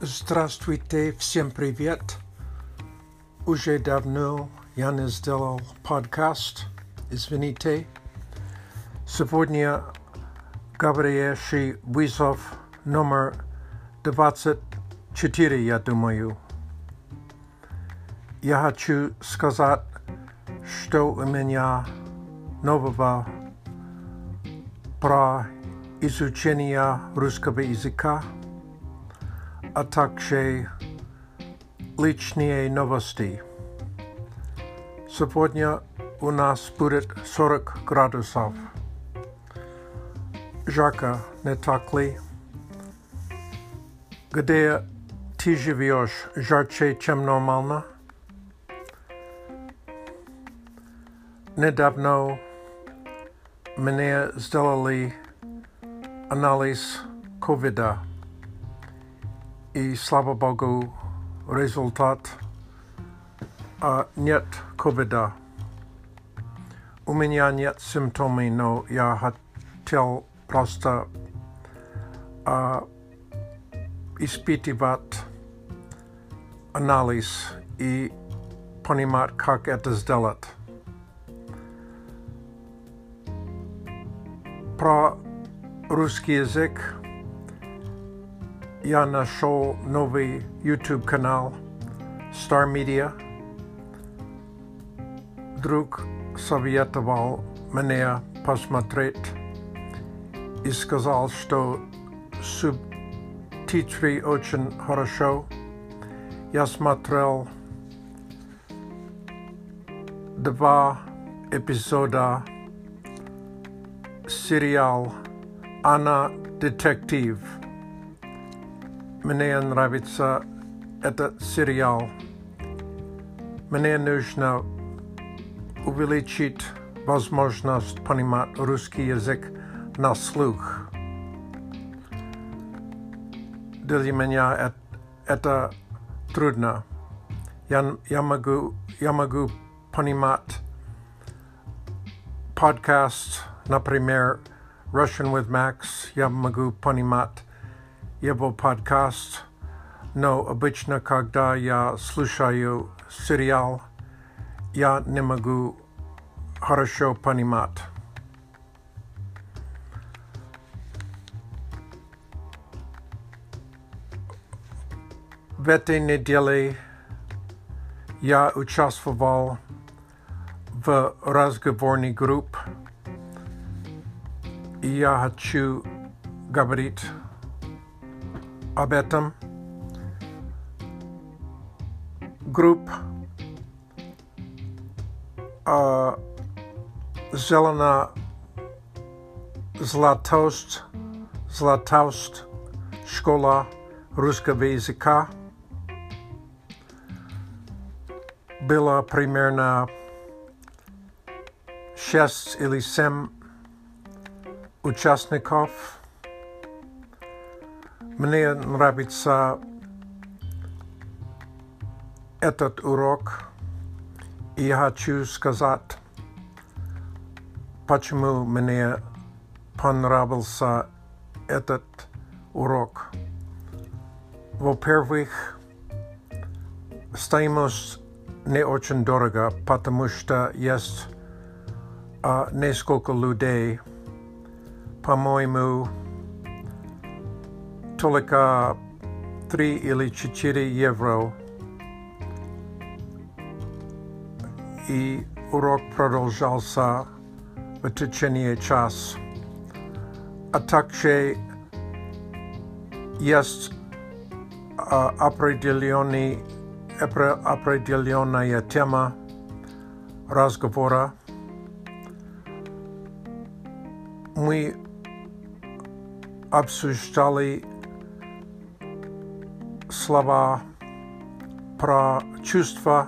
Здравствуйте, всем привет. Уже давно я не сделал подкаст. Извините. Сегодня говорящий вызов номер 24, я думаю. Я хочу сказать, что у меня нового про изучение русского языка – a takže liční novosti. Sopodně u nás bude 40 gradusov. Žáka netakli. Kde ty živíš žáče, čem normálna? Nedávno mě zdelali analýz covida i slava Bogu rezultat a net covida. U mě nět symptomy, no já chtěl prostě a ispitivat analýz i ponímat, jak to zdelat. Pro ruský jazyk я нашел новый YouTube канал Star Media. Друг советовал мне посмотреть и сказал, что субтитры очень хорошо. Я смотрел два эпизода сериал «Она детектив». Manan Ravitsa et Sirial Manan Nuzhna Uvilichit Vosmoznost Ponimat Ruski Yazik Nasluch Dilimanya et Eta Trudna Yan Yamagu Ponimat Podcast Napremer Russian with Max Yamagu Ponimat jego podcast, no обычно, когда я слушаю сериал, я не могу хорошо понимать. В этой неделе я участвовал в разговорной группе. Я хочу говорить Abetem, Group a zelena zlatost, zlatost škola ruskog jezika byla primerna 6 ili 7 участников Мне нравится этот урок, и я хочу сказать, почему мне понравился этот урок. Во-первых, стоимость не очень дорого, потому что есть а, несколько людей, по-моему, tolika 3 ili 4 euro i urok prodolžal sa v tečenije čas. A takže jest определенная uh, tema разговора. Мы обсуждали slova, pro čustva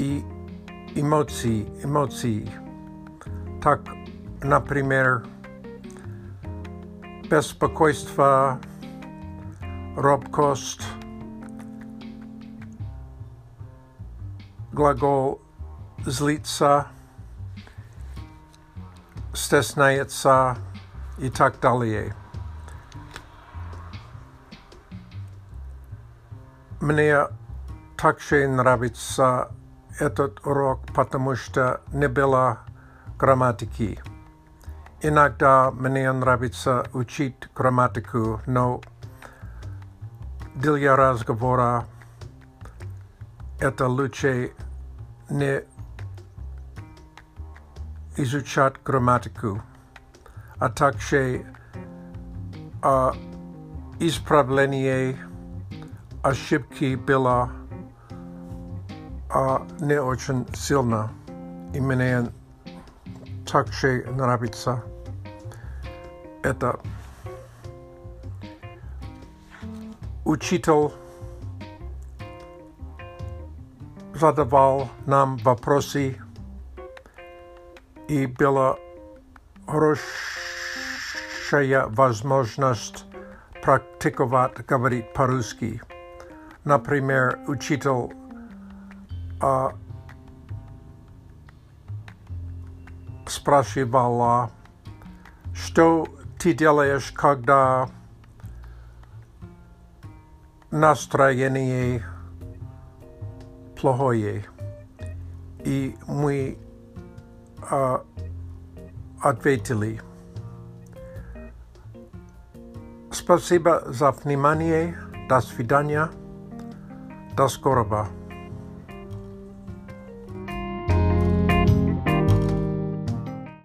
i emocí, emocí. Tak například bezpokojstva, robkost, glagol zlit se, stesnajet se i tak dále. Мне также нравится этот урок, потому что не было грамматики. Иногда мне нравится учить грамматику, но для разговора это лучше не изучать грамматику, а также uh, исправление a šipky byla a ne očen silná. Jmenuje jen takže narabica. Eta učitel zadaval nám vaprosy i byla hrošeja vazmožnost praktikovat, говорить по-русски. например, учитель э, а, спрашивала, что ты делаешь, когда настроение плохое. И мы э, ответили. Спасибо за внимание. До свидания. das tá, Corabá.